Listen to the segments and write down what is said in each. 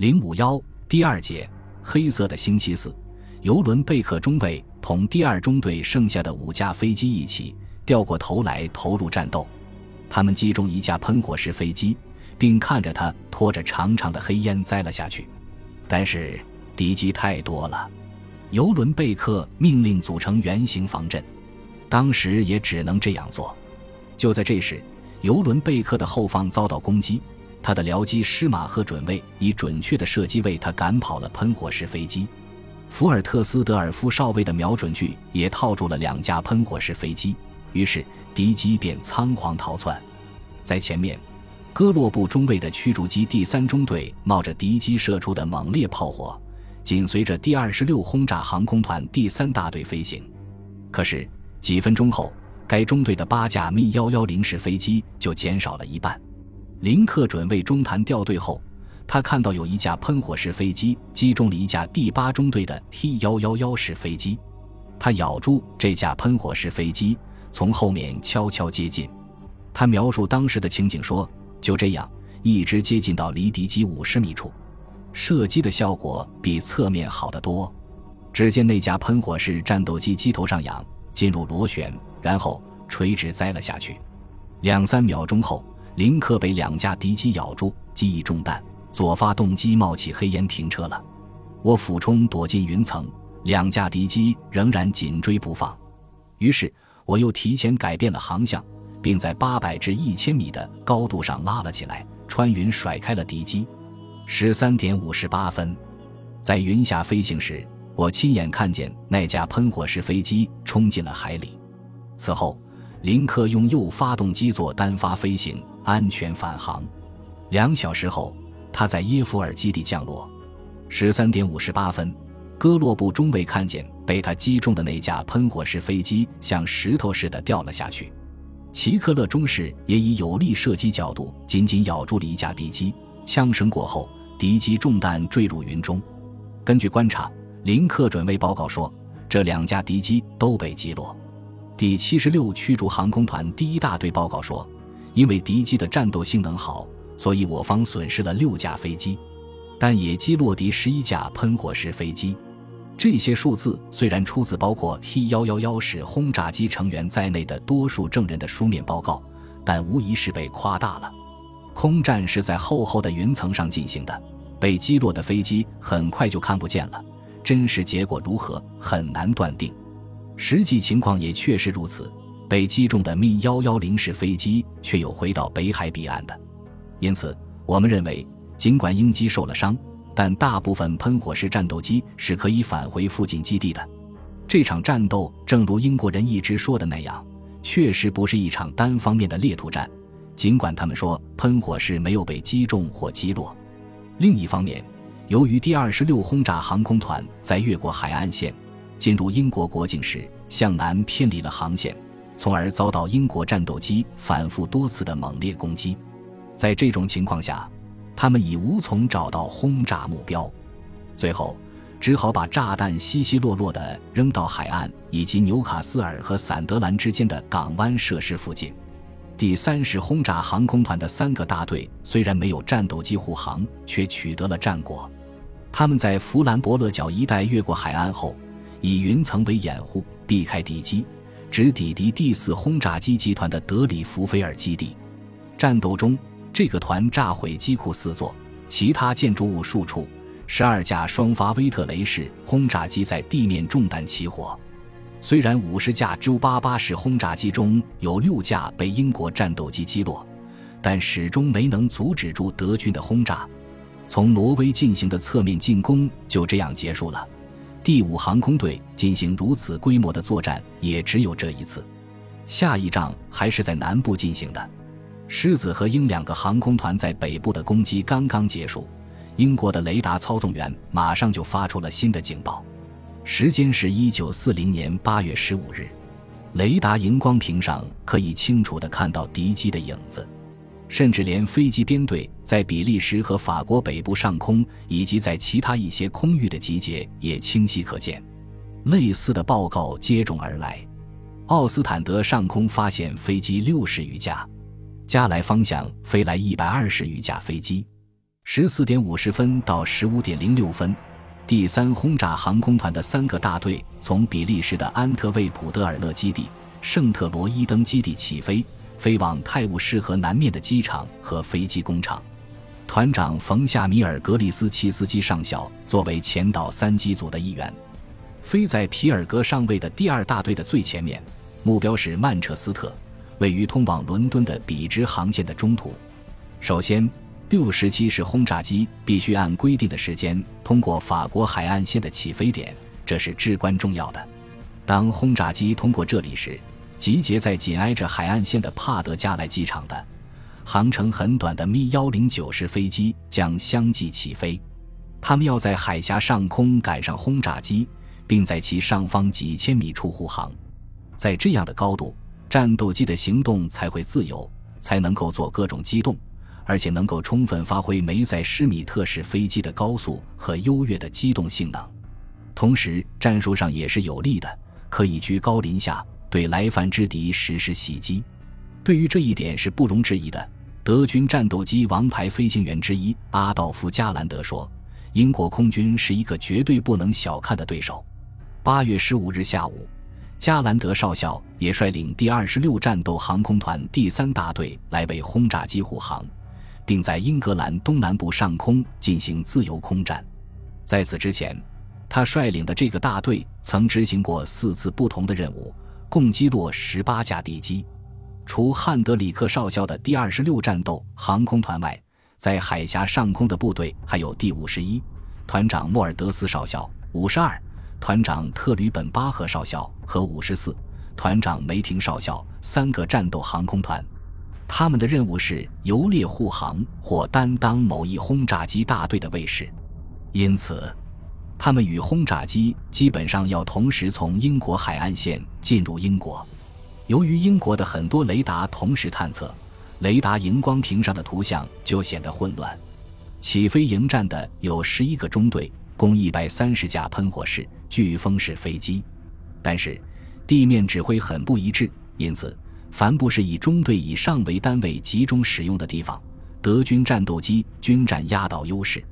零五幺第二节，黑色的星期四，游轮贝克中尉同第二中队剩下的五架飞机一起掉过头来投入战斗，他们击中一架喷火式飞机，并看着它拖着长长的黑烟栽了下去。但是敌机太多了，游轮贝克命令组成圆形防阵，当时也只能这样做。就在这时，游轮贝克的后方遭到攻击，他的僚机施马赫准尉以准确的射击为他赶跑了喷火式飞机。福尔特斯德尔夫少尉的瞄准具也套住了两架喷火式飞机，于是敌机便仓皇逃窜。在前面。戈洛布中尉的驱逐机第三中队冒着敌机射出的猛烈炮火，紧随着第二十六轰炸航空团第三大队飞行。可是几分钟后，该中队的八架密幺幺零式飞机就减少了一半。林克准尉中弹掉队后，他看到有一架喷火式飞机击中了一架第八中队的 T 幺幺幺式飞机，他咬住这架喷火式飞机，从后面悄悄接近。他描述当时的情景说。就这样，一直接近到离敌机五十米处，射击的效果比侧面好得多。只见那架喷火式战斗机机头上扬，进入螺旋，然后垂直栽了下去。两三秒钟后，林克被两架敌机咬住，机翼中弹，左发动机冒起黑烟，停车了。我俯冲躲进云层，两架敌机仍然紧追不放。于是我又提前改变了航向。并在八百至一千米的高度上拉了起来，穿云甩开了敌机。十三点五十八分，在云下飞行时，我亲眼看见那架喷火式飞机冲进了海里。此后，林克用右发动机做单发飞行，安全返航。两小时后，他在耶夫尔基地降落。十三点五十八分，戈洛布中尉看见被他击中的那架喷火式飞机像石头似的掉了下去。齐克勒中士也以有利射击角度紧紧咬住了一架敌机，枪声过后，敌机中弹坠入云中。根据观察，林克准尉报告说，这两架敌机都被击落。第七十六驱逐航空团第一大队报告说，因为敌机的战斗性能好，所以我方损失了六架飞机，但也击落敌十一架喷火式飞机。这些数字虽然出自包括 T-111 式轰炸机成员在内的多数证人的书面报告，但无疑是被夸大了。空战是在厚厚的云层上进行的，被击落的飞机很快就看不见了。真实结果如何，很难断定。实际情况也确实如此，被击中的 Mi-110 式飞机却有回到北海彼岸的。因此，我们认为，尽管鹰机受了伤。但大部分喷火式战斗机是可以返回附近基地的。这场战斗正如英国人一直说的那样，确实不是一场单方面的猎兔战。尽管他们说喷火式没有被击中或击落。另一方面，由于第二十六轰炸航空团在越过海岸线进入英国国境时向南偏离了航线，从而遭到英国战斗机反复多次的猛烈攻击。在这种情况下，他们已无从找到轰炸目标，最后只好把炸弹稀稀落落地扔到海岸以及纽卡斯尔和散德兰之间的港湾设施附近。第三十轰炸航空团的三个大队虽然没有战斗机护航，却取得了战果。他们在弗兰博勒角一带越过海岸后，以云层为掩护，避开敌机，直抵敌第四轰炸机集团的德里福菲尔基地。战斗中。这个团炸毁机库四座，其他建筑物数处，十二架双发威特雷式轰炸机在地面中弹起火。虽然五十架 J-88 式轰炸机中有六架被英国战斗机击落，但始终没能阻止住德军的轰炸。从挪威进行的侧面进攻就这样结束了。第五航空队进行如此规模的作战也只有这一次。下一仗还是在南部进行的。狮子和鹰两个航空团在北部的攻击刚刚结束，英国的雷达操纵员马上就发出了新的警报。时间是一九四零年八月十五日，雷达荧光屏上可以清楚地看到敌机的影子，甚至连飞机编队在比利时和法国北部上空以及在其他一些空域的集结也清晰可见。类似的报告接踵而来，奥斯坦德上空发现飞机六十余架。加莱方向飞来一百二十余架飞机。十四点五十分到十五点零六分，第三轰炸航空团的三个大队从比利时的安特卫普德尔勒基地、圣特罗伊登基地起飞，飞往泰晤士河南面的机场和飞机工厂。团长冯夏米尔格里斯奇斯基上校作为前导三机组的一员，飞在皮尔格上尉的第二大队的最前面，目标是曼彻斯特，位于通往伦敦的笔直航线的中途。首先，六十七式轰炸机必须按规定的时间通过法国海岸线的起飞点，这是至关重要的。当轰炸机通过这里时，集结在紧挨着海岸线的帕德加莱机场的。航程很短的 Mi 幺零九式飞机将相继起飞，他们要在海峡上空赶上轰炸机，并在其上方几千米处护航。在这样的高度，战斗机的行动才会自由，才能够做各种机动，而且能够充分发挥梅塞施米特式飞机的高速和优越的机动性能。同时，战术上也是有利的，可以居高临下对来犯之敌实施袭击。对于这一点是不容置疑的。德军战斗机王牌飞行员之一阿道夫·加兰德说：“英国空军是一个绝对不能小看的对手。”八月十五日下午，加兰德少校也率领第二十六战斗航空团第三大队来为轰炸机护航，并在英格兰东南部上空进行自由空战。在此之前，他率领的这个大队曾执行过四次不同的任务，共击落十八架敌机。除汉德里克少校的第二十六战斗航空团外，在海峡上空的部队还有第五十一团长莫尔德斯少校、五十二团长特吕本巴赫少校和五十四团长梅廷少校三个战斗航空团。他们的任务是游猎护航或担当某一轰炸机大队的卫士，因此，他们与轰炸机基本上要同时从英国海岸线进入英国。由于英国的很多雷达同时探测，雷达荧光屏上的图像就显得混乱。起飞迎战的有十一个中队，共一百三十架喷火式、飓风式飞机，但是地面指挥很不一致，因此凡不是以中队以上为单位集中使用的地方，德军战斗机均占压倒优势。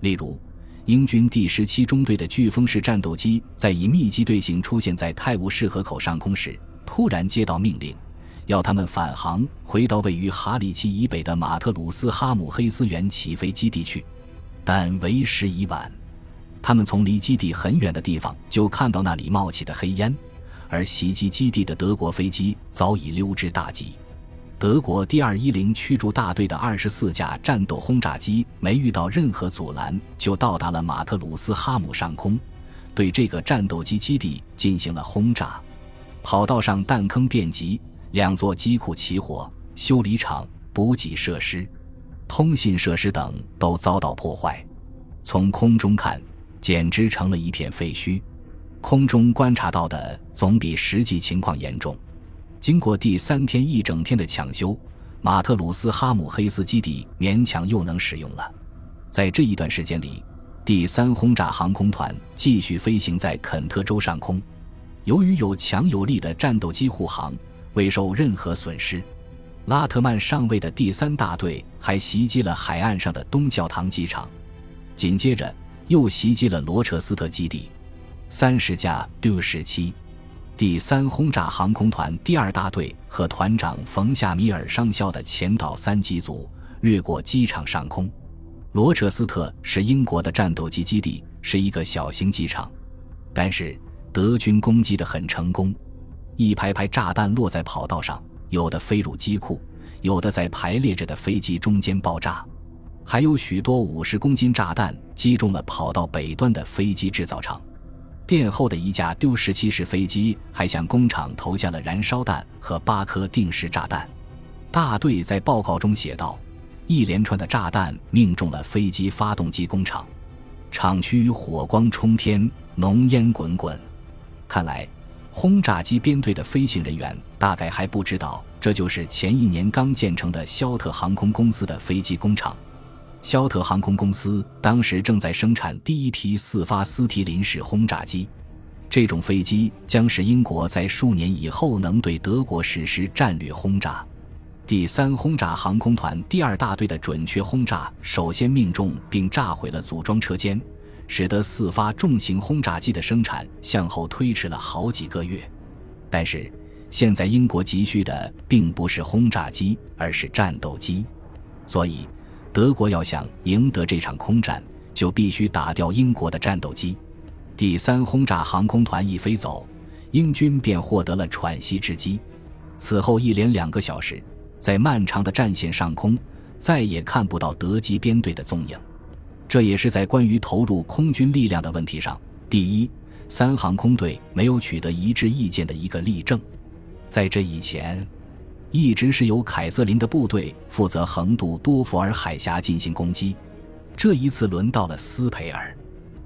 例如，英军第十七中队的飓风式战斗机在以密集队形出现在泰晤士河口上空时。突然接到命令，要他们返航回到位于哈里奇以北的马特鲁斯哈姆黑斯原起飞基地去，但为时已晚。他们从离基地很远的地方就看到那里冒起的黑烟，而袭击基地的德国飞机早已溜之大吉。德国第二一零驱逐大队的二十四架战斗轰炸机没遇到任何阻拦，就到达了马特鲁斯哈姆上空，对这个战斗机基地进行了轰炸。跑道上弹坑遍及，两座机库起火，修理厂、补给设施、通信设施等都遭到破坏。从空中看，简直成了一片废墟。空中观察到的总比实际情况严重。经过第三天一整天的抢修，马特鲁斯哈姆黑斯基地勉强又能使用了。在这一段时间里，第三轰炸航空团继续飞行在肯特州上空。由于有强有力的战斗机护航，未受任何损失。拉特曼上尉的第三大队还袭击了海岸上的东教堂机场，紧接着又袭击了罗彻斯特基地。三十架 Do 十七第三轰炸航空团第二大队和团长冯夏米尔上校的前导三机组掠过机场上空。罗彻斯特是英国的战斗机基地，是一个小型机场，但是。德军攻击得很成功，一排排炸弹落在跑道上，有的飞入机库，有的在排列着的飞机中间爆炸，还有许多五十公斤炸弹击中了跑道北端的飞机制造厂。殿后的一架丢十七式飞机还向工厂投下了燃烧弹和八颗定时炸弹。大队在报告中写道：“一连串的炸弹命中了飞机发动机工厂，厂区火光冲天，浓烟滚滚。”看来，轰炸机编队的飞行人员大概还不知道，这就是前一年刚建成的肖特航空公司的飞机工厂。肖特航空公司当时正在生产第一批四发斯提林式轰炸机，这种飞机将使英国在数年以后能对德国实施战略轰炸。第三轰炸航空团第二大队的准确轰炸首先命中并炸毁了组装车间，使得四发重型轰炸机的生产向后推迟了好几个月。但是，现在英国急需的并不是轰炸机，而是战斗机。所以，德国要想赢得这场空战，就必须打掉英国的战斗机。第三轰炸航空团一飞走，英军便获得了喘息之机。此后一连两个小时。在漫长的战线上空，再也看不到德机编队的踪影。这也是在关于投入空军力量的问题上，第一三航空队没有取得一致意见的一个例证。在这以前，一直是由凯瑟琳的部队负责横渡多佛尔海峡进行攻击。这一次轮到了斯培尔，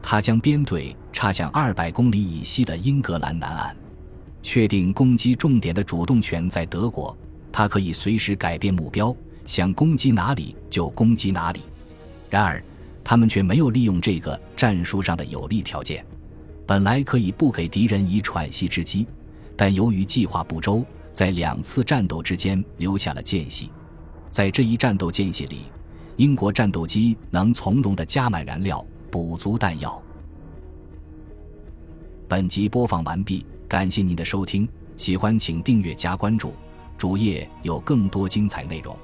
他将编队插向二百公里以西的英格兰南岸，确定攻击重点的主动权在德国。他可以随时改变目标，想攻击哪里就攻击哪里。然而，他们却没有利用这个战术上的有利条件。本来可以不给敌人以喘息之机，但由于计划不周，在两次战斗之间留下了间隙。在这一战斗间隙里，英国战斗机能从容地加满燃料，补足弹药。本集播放完毕，感谢您的收听，喜欢请订阅加关注。主页有更多精彩内容。